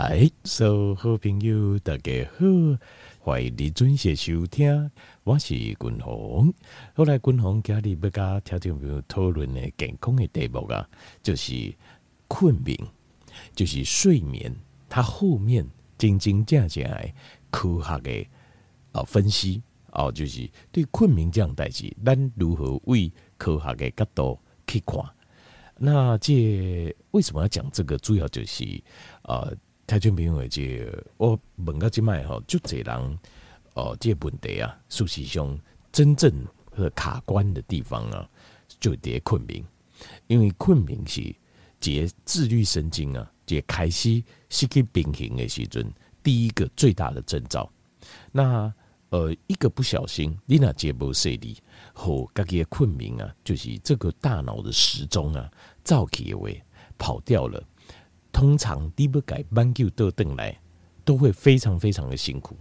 哎，所有好朋友大家好，欢迎你准时收听，我是君鸿。后来君鸿今日要跟听众朋友讨论的健康的题目啊，就是困眠，就是睡眠，它后面真真正正的科学的啊分析哦，就是对困眠这样代志，咱如何为科学的角度去看？那这为什么要讲这个？主要就是呃。太君朋友，这我问个即卖吼，就这人哦，这问题啊，事实上真正和卡关的地方啊，就伫困眠，因为困眠是这自律神经啊，这开始失去平衡的时阵，第一个最大的征兆。那呃，一个不小心，你那节不顺利，后家己的困眠啊，就是这个大脑的时钟啊，早起位跑掉了。通常你不改班就都等来，都会非常非常的辛苦。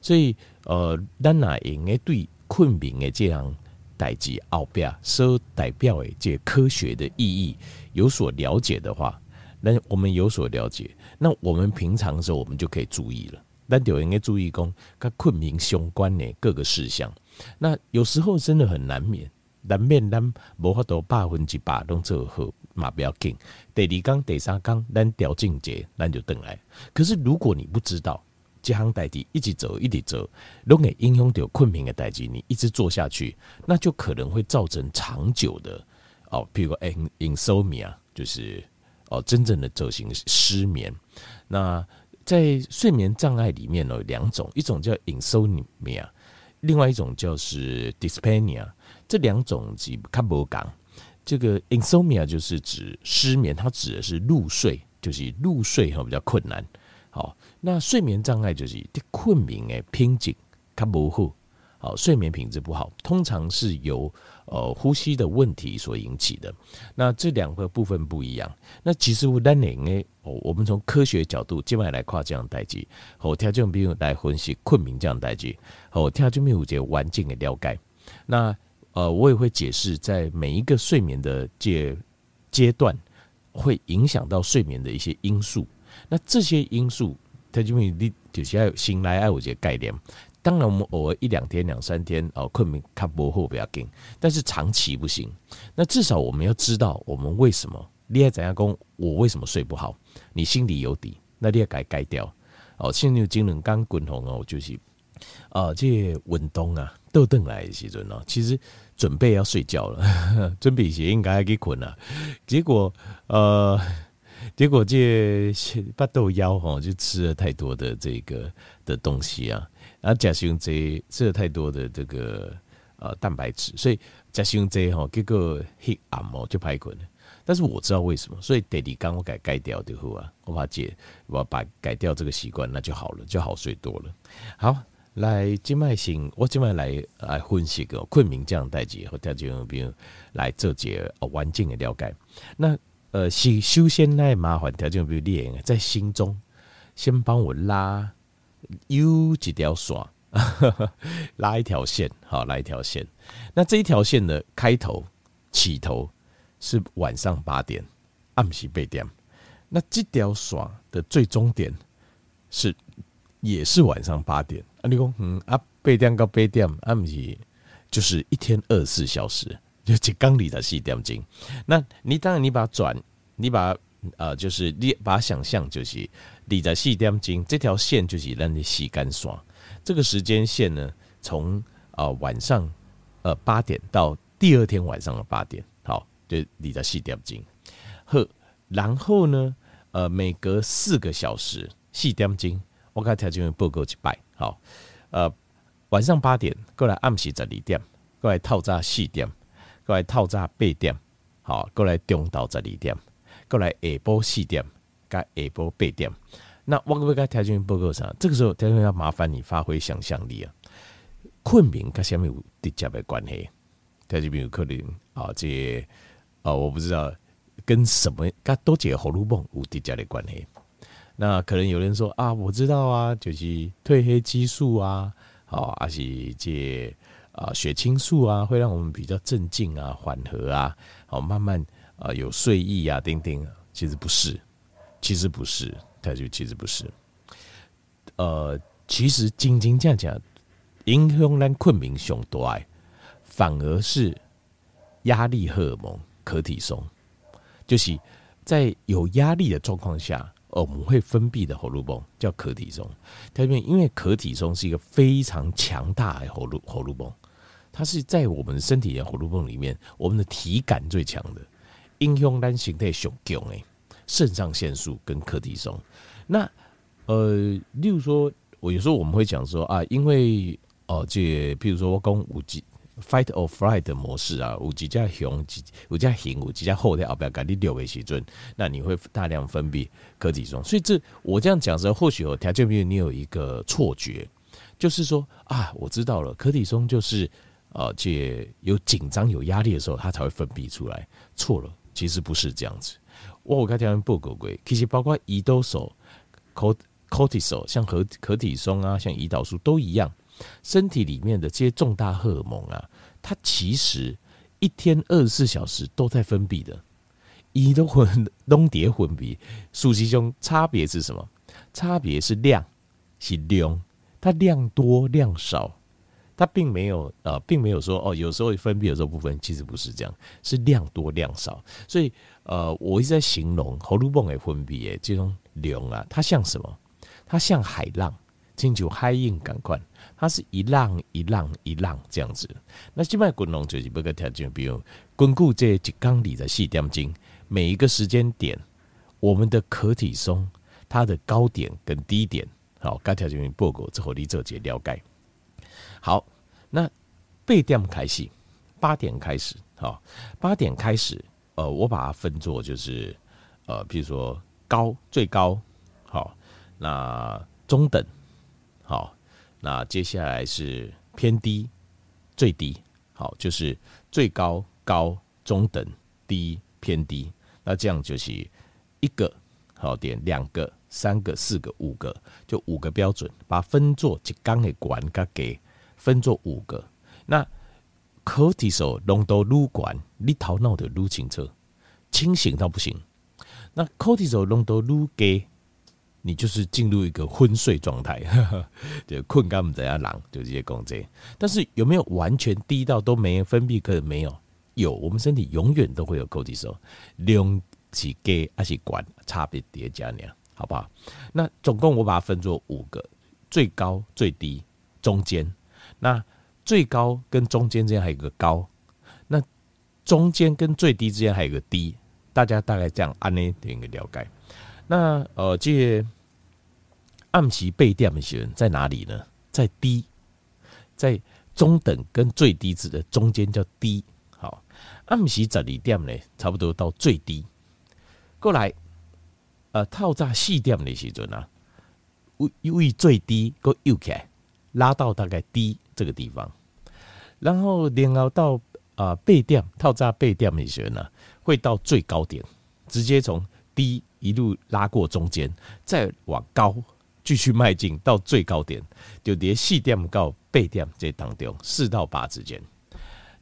所以，呃，咱哪应该对困眠的这样代志后边所代表的这科学的意义有所了解的话，那我们有所了解，那我们平常的时候我们就可以注意了。但就应该注意讲跟困眠相关的各个事项。那有时候真的很难免，难免咱无法度百分之百拢做好。嘛不要紧，第二缸、第三缸，咱调境界，咱就等来。可是如果你不知道这项代志一直走，一直走，拢会影响到困眠的代志，你一直做下去，那就可能会造成长久的哦，譬如说 insomnia，就是哦真正的走形失眠。那在睡眠障碍里面呢，有两种，一种叫 insomnia，另外一种叫是 dyspnea，这两种是较无共。这个 insomnia 就是指失眠，它指的是入睡，就是入睡哈比较困难。好，那睡眠障碍就是困眠诶，瓶颈它不好，好，睡眠品质不好，通常是由呃呼吸的问题所引起的。那这两个部分不一样。那其实我单领诶，我们从科学角度，今晚来跨这样代际，好，条件比如来分析困眠这样代际，好，条件比如这环境的了解，那。呃，我也会解释，在每一个睡眠的阶阶段，会影响到睡眠的一些因素。那这些因素，它就会你就是要醒来爱我这个概念。当然，我们偶尔一两天、两三天哦，困眠看不好不要紧，但是长期不行。那至少我们要知道我们为什么。你要怎样讲？我为什么睡不好？你心里有底，那你要改改掉。哦，现在精神刚滚红哦，就是啊，这运动啊，倒转来的时阵哦，其实。准备要睡觉了，准备些应该还给困了。结果呃，结果这巴豆腰哈，就吃了太多的这个的东西啊，然后加上这吃了太多的这个呃蛋白质，所以加上这哈，结果黑暗哦就排困了。但是我知道为什么，所以得你刚我改改掉的话，我把解我把改掉这个习惯，那就好了，就好睡多了。好。来，今麦先，我今麦来来分析个困眠这样代志，和大家比如来做些环境的了解。那呃，是首先来麻烦条件，比如你在心中先帮我拉有几条线，拉一条线，好，拉一条线。那这一条线的开头起头是晚上八点，暗时八点。那这条线的最终点是也是晚上八点。啊，你讲嗯啊，八点到八点啊，不是就是一天二十四小时，就一缸里的四点钟。那你当然你把它转，你把它呃，就是你把它想象就是你的四点钟这条线就是咱的时间线。这个时间线呢，从呃晚上呃八点到第二天晚上的八点，好，就你的四点钟。呵，然后呢，呃，每隔四个小时四点钟，我给条件报告一摆。好，呃，晚上八点过来暗时十二点，过来透早四点，过来透早八点，好，过来中昼十二点，过来下晡四点，加下晡八点。那我不该条件报告啥，这个时候条件要麻烦你发挥想象力啊。困眠跟什么有直接的关系？条件有可能啊，这啊，我不知道跟什么跟多几个荷尔蒙有直接的关系。那可能有人说啊，我知道啊，就是褪黑激素啊，好，而是这啊血清素啊，会让我们比较镇静啊、缓和啊，好，慢慢啊有睡意啊，等等。其实不是，其实不是。它就其实不是。呃，其实真真正正影响咱困眠上大，反而是压力荷尔蒙可体松，就是在有压力的状况下，我们会分泌的荷尔蒙叫可体松。特别因为可体松是一个非常强大的荷尔荷尔蒙，它是在我们身体的荷尔蒙里面，我们的体感最强的，英雄单形态雄强诶，肾上腺素跟可体松。那呃，例如说，我有时候我们会讲说啊，因为哦，这譬如说我讲五 G fight or flight 的模式啊，五 G 加雄，五加型，五 G 加后天，不要改你六维时阵，那你会大量分泌可体松。所以这我这样讲的时候，或许有条件比如你有一个错觉，就是说啊，我知道了，可体松就是呃，这有紧张有压力的时候，它才会分泌出来。错了，其实不是这样子。我我刚才报告过，其实包括胰岛素、可 cortisol，像可可体松啊，像胰岛素都一样。身体里面的这些重大荷尔蒙啊，它其实一天二十四小时都在分泌的，一都混东叠混比，数据中差别是什么？差别是量，是量，它量多量少，它并没有呃，并没有说哦，有时候分泌，有时候不分，其实不是这样，是量多量少。所以呃，我一直在形容荷尔蒙的分泌诶，这种量啊，它像什么？它像海浪，进入海印感官。它是一浪一浪一浪这样子，那现在滚龙就是不个条件，比如巩固这几缸里的细点睛，每一个时间点，我们的壳体松它的高点跟低点，好，该条件报告之后你做解了解。好，那八点开始，八点开始，好，八点开始，呃，我把它分作就是，呃，比如说高最高，好，那中等，好。那接下来是偏低，最低，好，就是最高、高、中等、低、偏低。那这样就是一个好点，两个、三个、四个、五个，就五个标准，把分作一缸的管，给分作五个。那可体素浓度撸管，你头脑的撸清楚，清醒到不行。那可体素浓度撸给。你就是进入一个昏睡状态，就困干不怎样狼，就这些工资。但是有没有完全低到都没分泌？可能没有，有。我们身体永远都会有可体素，量是给还是管差别叠加呢？好不好？那总共我把它分作五个：最高、最低、中间。那最高跟中间之间还有个高，那中间跟最低之间还有个低。大家大概这样按呢点个了解。那呃，这暗时八点的时候在哪里呢？在低，在中等跟最低值的中间叫低。好，暗时十二点呢，差不多到最低。过来，呃，套炸四点的时阵啊，由为最低个又起来，拉到大概低这个地方，然后然后到啊背点，套炸背点的时候呢，会到最高点，直接从低。一路拉过中间，再往高继续迈进到最高点，就连四点到八点这当中四到八之间。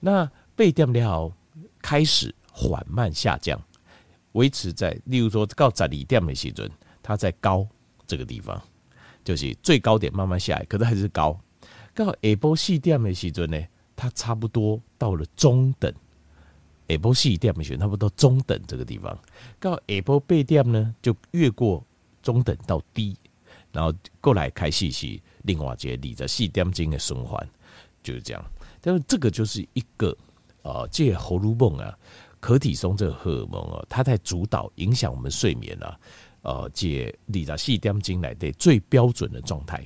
那八点了开始缓慢下降，维持在例如说到十二点的时阵，它在高这个地方，就是最高点慢慢下来，可是还是高。到下波四点的时阵呢，它差不多到了中等。下晡四点的时候，差不多中等这个地方，到下晡八点呢，就越过中等到低，然后过来开始是另外一个二十四点钟的循环，就是这样。但是这个就是一个呃，这个荷尔蒙啊，可体松这个荷尔蒙啊，它在主导影响我们睡眠啊，呃，借二十四点钟来的最标准的状态，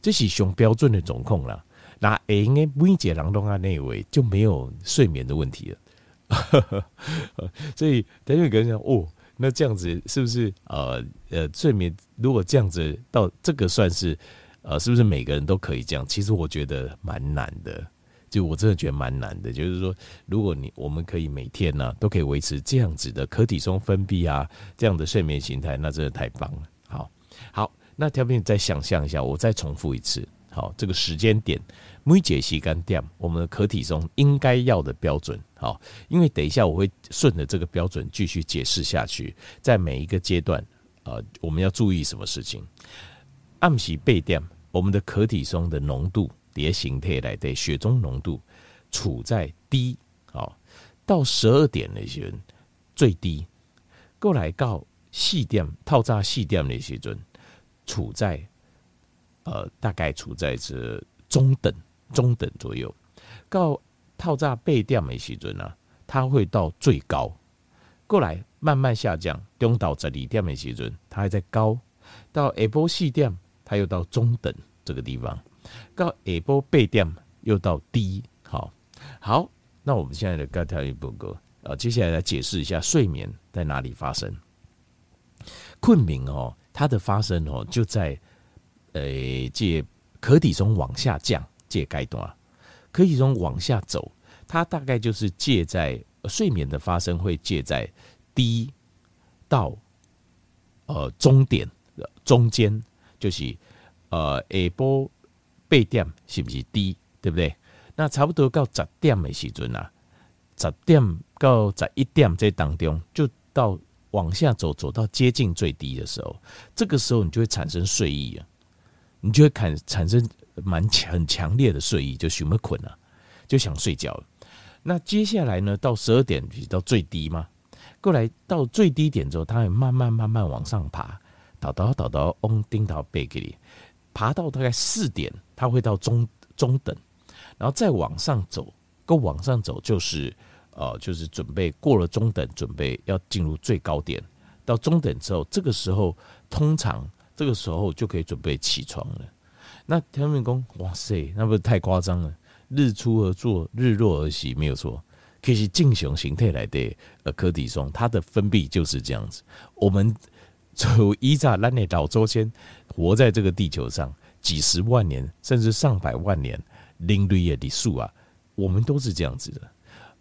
这是上标准的总控啦。那应该每一个人都按那位就没有睡眠的问题了。所以等于跟人讲哦，那这样子是不是呃呃睡眠如果这样子到这个算是呃是不是每个人都可以这样？其实我觉得蛮难的，就我真的觉得蛮难的。就是说，如果你我们可以每天呢、都可以维持这样子的可体松分泌啊，这样的睡眠形态，那真的太棒了。好，好，那条片再想象一下，我再重复一次。好，这个时间点。每节吸干掉，我们的可体松应该要的标准。好，因为等一下我会顺着这个标准继续解释下去，在每一个阶段呃，我们要注意什么事情？暗时八点，我们的壳体松的浓度，叠形态来的血中浓度处在低，好，到十二点那些最低，过来到四点透早四点那些人处在呃大概处在这中等中等左右，到透早八点那些人呢，它会到最高，过来慢慢下降，中到十二点的时阵，它还在高，到下晡四点，它又到中等这个地方，到下晡八点又到低。好，好，那我们现在的该条一报告啊，接下来来解释一下睡眠在哪里发生。困眠哦，它的发生哦，就在呃，这可体中往下降这阶段，可体松往下走。它大概就是介在睡眠的发生会介在低到呃终点中间，就是呃下波八点是不是低，对不对？那差不多到十点的时阵啊，十点到十一点这当中，就到往下走，走到接近最低的时候，这个时候你就会产生睡意啊，你就会产产生蛮强很强烈的睡意，就什么困啊，就想睡觉。那接下来呢？到十二点到最低嘛，过来到最低点之后，它会慢慢慢慢往上爬，倒倒倒倒嗡叮到背给你，爬到大概四点，它会到中中等，然后再往上走，够往上走就是呃，就是准备过了中等，准备要进入最高点。到中等之后，这个时候通常这个时候就可以准备起床了。那天命公，哇塞，那不是太夸张了？日出而作，日落而息，没有错。可是正常形态来的呃，可体松它的分泌就是这样子。我们从依照咱的老祖先活在这个地球上几十万年，甚至上百万年，人类的树啊，我们都是这样子的。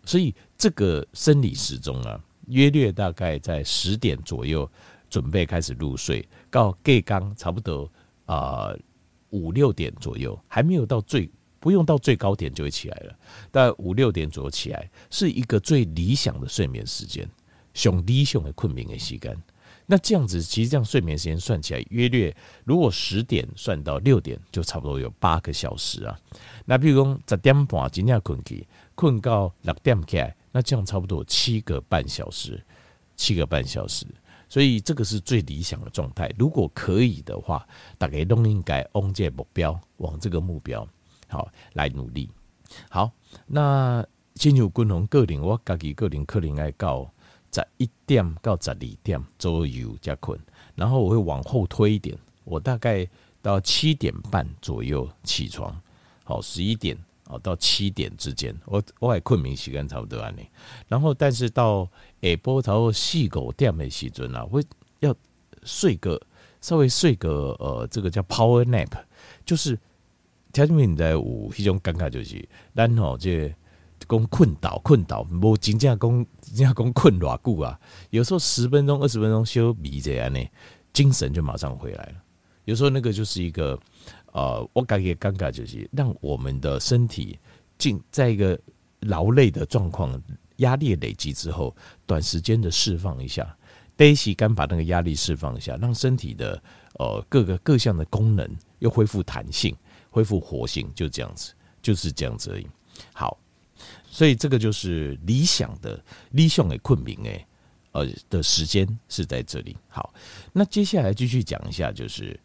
所以这个生理时钟啊，约略大概在十点左右准备开始入睡，到盖刚差不多啊五六点左右，还没有到最。不用到最高点就会起来了，大概五六点左右起来是一个最理想的睡眠时间，熊低熊的困眠的时间。那这样子，其实这样睡眠时间算起来，约略如果十点算到六点，就差不多有八个小时啊。那比如说十点半今天困起，困到六点起来，那这样差不多有七个半小时，七个半小时。所以这个是最理想的状态。如果可以的话，大家都应该往这目标，往这个目标。好，来努力。好，那进入军红个人，我自己个人可能爱到十一点到十二点左右才困，然后我会往后推一点，我大概到七点半左右起床。好，十一点哦到七点之间，我我还困眠时间差不多安尼。然后，但是到下晡差不多四五点的时阵啊，会要睡个稍微睡个呃，这个叫 power nap，就是。条件面在有迄种感觉，就是咱吼这讲困倒困倒，无真正讲真正讲困偌久啊。有时候十分钟、二十分钟休眠这样呢，精神就马上回来了。有时候那个就是一个呃，我感觉尴尬就是让我们的身体进在一个劳累的状况、压力累积之后，短时间的释放一下，得洗干把那个压力释放一下，让身体的呃各个各项的功能又恢复弹性。恢复活性就这样子，就是这样子而已。好，所以这个就是理想的理想的困眠诶，呃的时间是在这里。好，那接下来继续讲一下，就是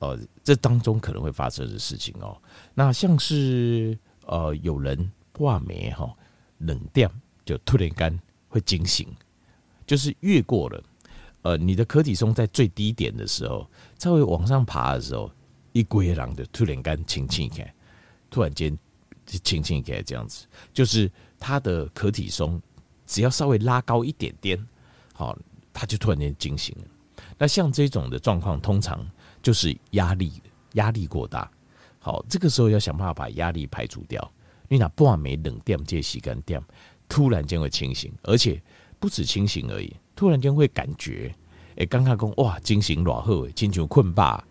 呃这当中可能会发生的事情哦。那像是呃有人挂眉哈，冷掉就突然间会惊醒，就是越过了呃你的壳体松在最低点的时候，稍微往上爬的时候。一龟狼的突然间轻轻一开，突然间轻轻一开这样子，就是它的壳体松只要稍微拉高一点点，好，它就突然间惊醒了。那像这种的状况，通常就是压力压力过大，好，这个时候要想办法把压力排除掉。你那半暝冷点这洗干点，突然间会清醒，而且不止清醒而已，突然间会感觉，哎，刚刚讲哇，惊醒偌好，亲像困吧。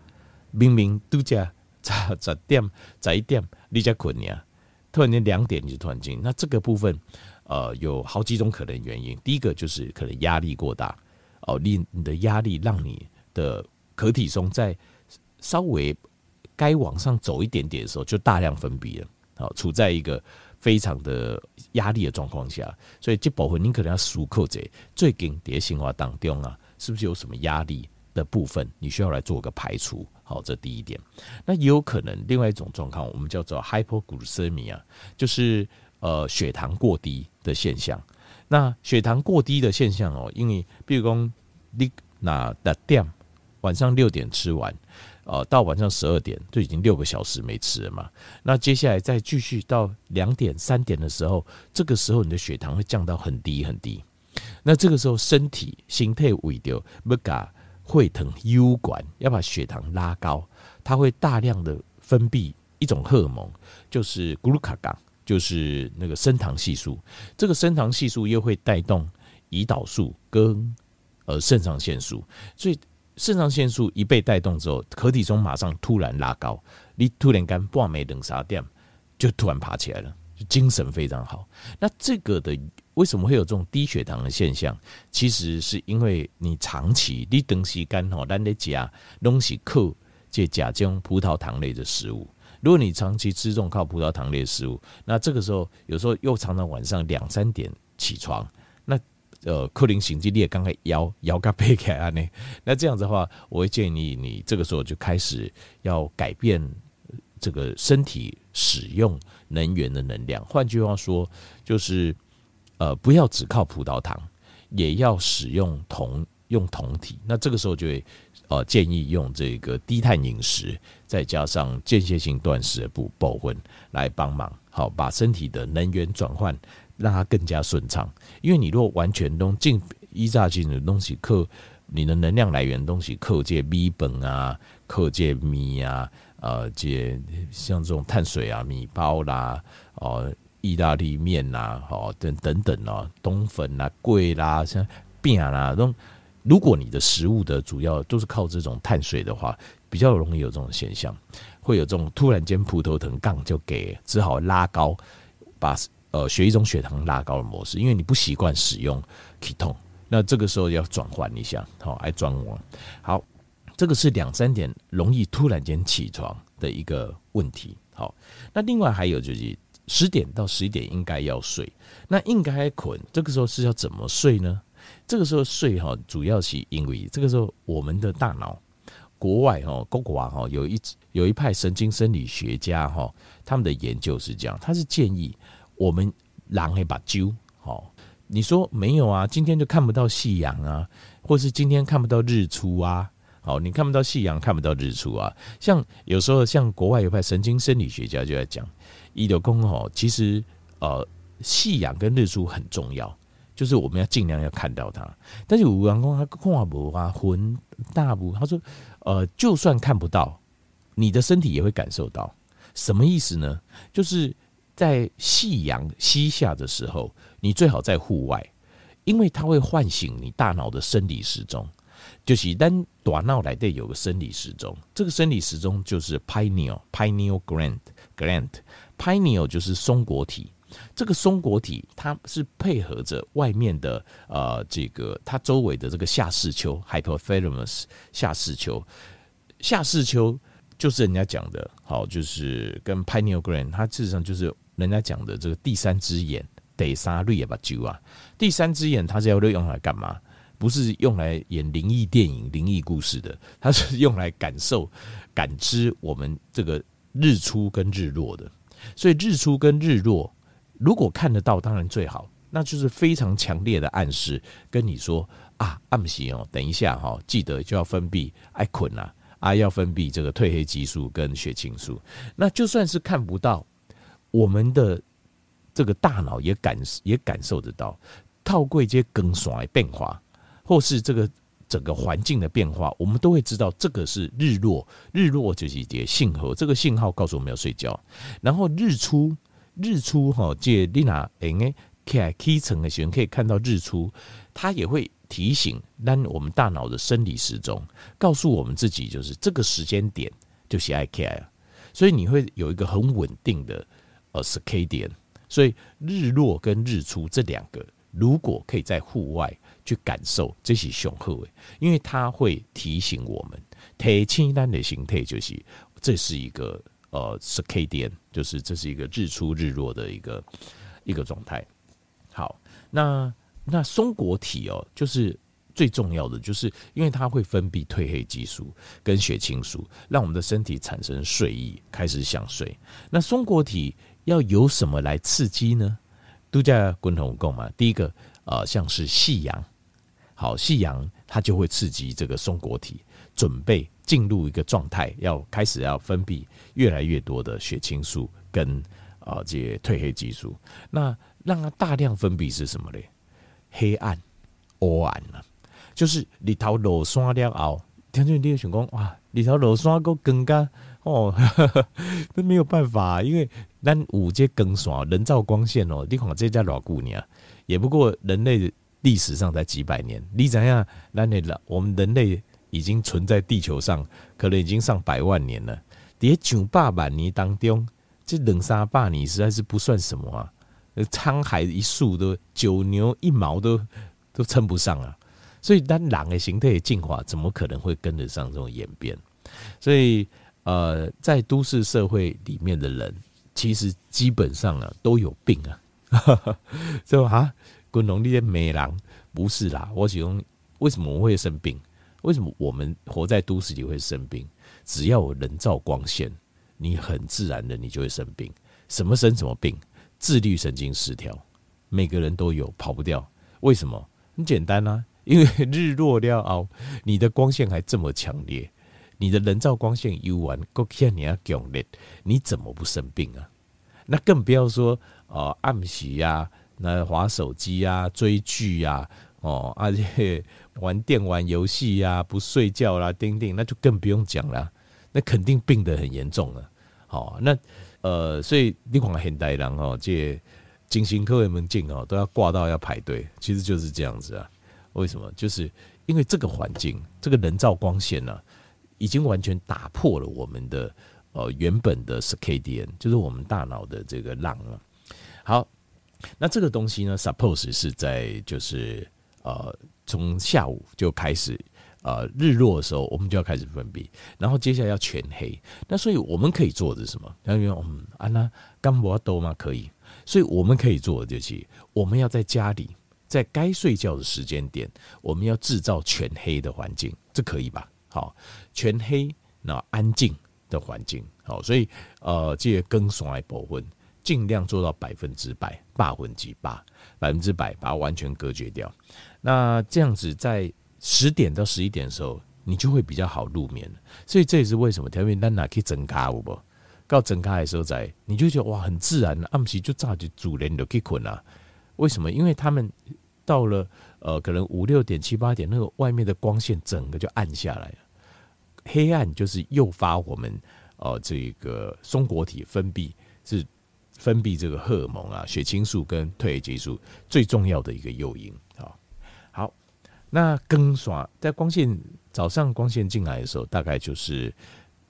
明明都在十十点、十一点，你才困呀？突然间两点你就突然惊，那这个部分，呃，有好几种可能原因。第一个就是可能压力过大哦，你你的压力让你的可体松在稍微该往上走一点点的时候，就大量分泌了。好，处在一个非常的压力的状况下，所以这部分你可能要思考者最近蝶形化当中啊，是不是有什么压力的部分，你需要来做个排除。好，这第一点。那也有可能另外一种状况，我们叫做 hypoglycemia，就是呃血糖过低的现象。那血糖过低的现象哦，因为比如说你那的点晚上六点吃完，呃，到晚上十二点就已经六个小时没吃了嘛。那接下来再继续到两点三点的时候，这个时候你的血糖会降到很低很低。那这个时候身体心态为掉不嘎。会疼优管要把血糖拉高，它会大量的分泌一种荷尔蒙，就是咕噜卡嘎，就是那个升糖系数。这个升糖系数又会带动胰岛素跟呃肾上腺素，所以肾上腺素一被带动之后，可体松马上突然拉高，你突然间半没等啥点，就突然爬起来了，就精神非常好。那这个的。为什么会有这种低血糖的现象？其实是因为你长期你长时间吼，咱咧吃东西克这加种葡萄糖类的食物。如果你长期吃这种靠葡萄糖类的食物，那这个时候有时候又常常晚上两三点起床，呃，可能心肌裂刚才腰腰嘎背开啊呢，那这样子的话，我会建议你这个时候就开始要改变这个身体使用能源的能量。换句话说，就是。呃，不要只靠葡萄糖，也要使用酮，用酮体。那这个时候就会呃建议用这个低碳饮食，再加上间歇性断食的部部分来帮忙，好把身体的能源转换让它更加顺畅。因为你如果完全都进依炸进的东西，克你的能量来源东西，克借米粉啊，克借米啊，呃，借像这种碳水啊，米包啦，哦。意大利面呐，哦等等等哦，冬粉啦、桂啦、像饼啦，都如果你的食物的主要都是靠这种碳水的话，比较容易有这种现象，会有这种突然间葡萄糖杠就给只好拉高，把呃血液中血糖拉高的模式，因为你不习惯使用酮那这个时候要转换一下，好来转换。好，这个是两三点容易突然间起床的一个问题。好，那另外还有就是。十点到十一点应该要睡，那应该困，这个时候是要怎么睡呢？这个时候睡哈，主要是因为这个时候我们的大脑，国外哈，国外哈有一有一派神经生理学家哈，他们的研究是这样，他是建议我们狼一把揪，好，你说没有啊？今天就看不到夕阳啊，或是今天看不到日出啊？好，你看不到夕阳，看不到日出啊？像有时候像国外有派神经生理学家就在讲。一流工吼，其实呃，夕阳跟日出很重要，就是我们要尽量要看到它。但是有人讲他看不啊，魂大不？他说呃，就算看不到，你的身体也会感受到。什么意思呢？就是在夕阳西下的时候，你最好在户外，因为它会唤醒你大脑的生理时钟。就是当大脑来的有个生理时钟，这个生理时钟就是 pineal pineal gland gland。Pineal 就是松果体，这个松果体它是配合着外面的呃这个它周围的这个下视丘 hypothalamus 下视丘，下视丘就是人家讲的，好，就是跟 pineal gland 它事实上就是人家讲的这个第三只眼，第三绿也把揪啊，第三只眼它是要用来干嘛？不是用来演灵异电影、灵异故事的，它是用来感受、感知我们这个日出跟日落的。所以日出跟日落，如果看得到，当然最好，那就是非常强烈的暗示，跟你说啊，暗时哦，等一下哈，记得就要分泌爱困呐，啊，要分泌这个褪黑激素跟血清素。那就算是看不到，我们的这个大脑也感也感受得到，套过一些更爽的变化，或是这个。整个环境的变化，我们都会知道这个是日落，日落就是一节信号，这个信号告诉我们要睡觉。然后日出，日出哈，借丽娜诶，K K 层的学员可以看到日出，它也会提醒让我们大脑的生理时钟，告诉我们自己就是这个时间点就是爱 K I，，所以你会有一个很稳定的呃是 K 点所以日落跟日出这两个，如果可以在户外。去感受这些雄厚诶，因为它会提醒我们，提清单的形态就是这是一个呃 circadian，就是这是一个日出日落的一个一个状态。好，那那松果体哦，就是最重要的，就是因为它会分泌褪黑激素跟血清素，让我们的身体产生睡意，开始想睡。那松果体要由什么来刺激呢？度假共同共嘛，第一个呃，像是夕阳。好，夕阳它就会刺激这个松果体，准备进入一个状态，要开始要分泌越来越多的血清素跟啊、呃、这些褪黑激素。那让它大量分泌是什么呢？黑暗、黑暗啊，就是日头落山了后，听见你的想讲哇，日头落山够更加哦，那没有办法，因为咱五阶更爽，人造光线哦，你看这家老姑娘，也不过人类。历史上才几百年，你怎样？那你了，我们人类已经存在地球上，可能已经上百万年了。在九百万年当中，这两三百年实在是不算什么啊！沧海一粟都九牛一毛都都称不上啊！所以，当人的形态的进化，怎么可能会跟得上这种演变？所以，呃，在都市社会里面的人，其实基本上啊都有病啊，是吧？啊。昆农那些美郎不是啦，我喜欢为什么我会生病？为什么我们活在都市里会生病？只要有人造光线，你很自然的你就会生病。什么生什么病？自律神经失调，每个人都有，跑不掉。为什么？很简单啊，因为日落了后，你的光线还这么强烈，你的人造光线又完，够看你要强烈，你怎么不生病啊？那更不要说呃暗时呀。那滑手机啊，追剧啊，哦，而且玩电玩游戏呀，不睡觉啦，钉钉，那就更不用讲了，那肯定病得很严重了。好，那呃，所以你看现代人哦，这精神科的门禁哦，都要挂到要排队，其实就是这样子啊。为什么？就是因为这个环境，这个人造光线呢、啊，已经完全打破了我们的呃原本的 circadian，就是我们大脑的这个浪了。好。那这个东西呢？Suppose 是在就是呃，从下午就开始呃，日落的时候，我们就要开始分泌，然后接下来要全黑。那所以我们可以做的是什么？然后嗯，安娜干不多吗？可以。所以我们可以做的就是，我们要在家里，在该睡觉的时间点，我们要制造全黑的环境，这可以吧？好，全黑，然后安静的环境。好，所以呃，这个更爽来保温。尽量做到百分之百，八分之八，百分之百把它完全隔绝掉。那这样子，在十点到十一点的时候，你就会比较好入眠。所以这也是为什么条件单哪可以整卡五不？到整卡的时候在，你就觉得哇，很自然，暗时就早就主人就可以困了。为什么？因为他们到了呃，可能五六点、七八点，那个外面的光线整个就暗下来了。黑暗就是诱发我们呃这个松果体分泌是。分泌这个荷尔蒙啊，血清素跟褪黑激素最重要的一个诱因啊。好，那更爽在光线早上光线进来的时候，大概就是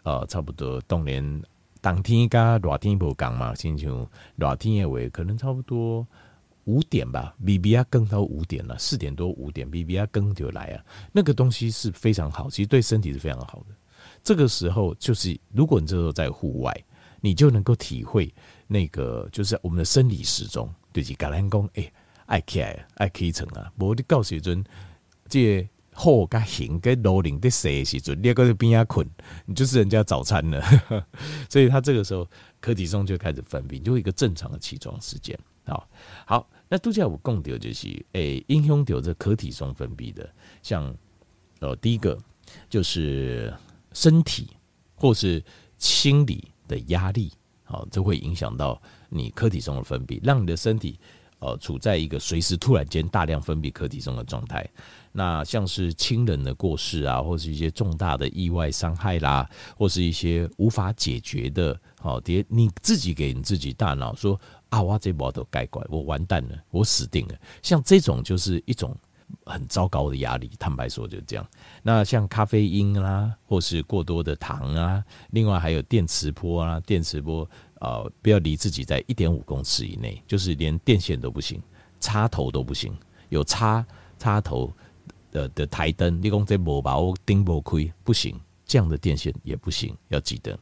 呃差不多冬年当天加热天不讲嘛，星期五热天的话，可能差不多五点吧，B B R 更到五点了，四点多五点，B B R 更就来啊，那个东西是非常好，其实对身体是非常好的。这个时候就是如果你这时候在户外，你就能够体会。那个就是我们的生理时钟，就是橄榄工，哎，爱起来，爱起床啊！无你告时阵，这好甲行跟楼龄的谁时阵，你个在边下困，你就是人家早餐了。所以他这个时候，柯体松就开始分泌，就一个正常的起床时间。好，好，那度假五共丢就是，诶，英雄丢这可体松分泌的，像哦，第一个就是身体或是心理的压力。好，这会影响到你可体松的分泌，让你的身体呃处在一个随时突然间大量分泌课题中的状态。那像是亲人的过世啊，或是一些重大的意外伤害啦，或是一些无法解决的，好，爹你自己给你自己大脑说啊，我这波都该怪，我完蛋了，我死定了。像这种就是一种。很糟糕的压力，坦白说就这样。那像咖啡因啦，或是过多的糖啊，另外还有电磁波啊，电磁波呃，不要离自己在一点五公尺以内，就是连电线都不行，插头都不行，有插插头的的台灯，你讲这无把握顶不开不行，这样的电线也不行，要记得。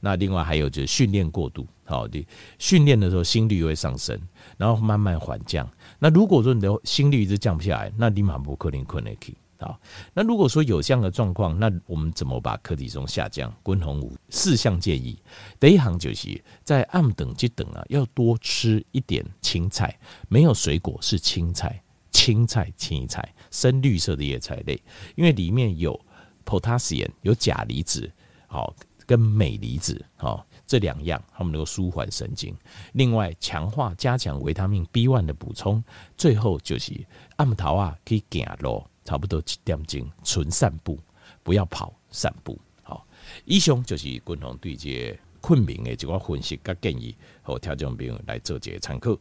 那另外还有就是训练过度，好，你训练的时候心率会上升，然后慢慢缓降。那如果说你的心率一直降不下来，那你马不可能困得。好，那如果说有这样的状况，那我们怎么把柯体重下降？均衡有四项建议，第一行就是在暗等级等啊，要多吃一点青菜，没有水果是青菜，青菜青菜，深绿色的叶菜类，因为里面有 potassium 有钾离子，好，跟镁离子，好，这两样它们能够舒缓神经。另外，强化加强维他命 B one 的补充，最后就是暗头啊可以走路。差不多七点钟，纯散步，不要跑，散步。好，以上就是共同对这个困眠的一个分析跟建议，和听众朋友来做一个参考。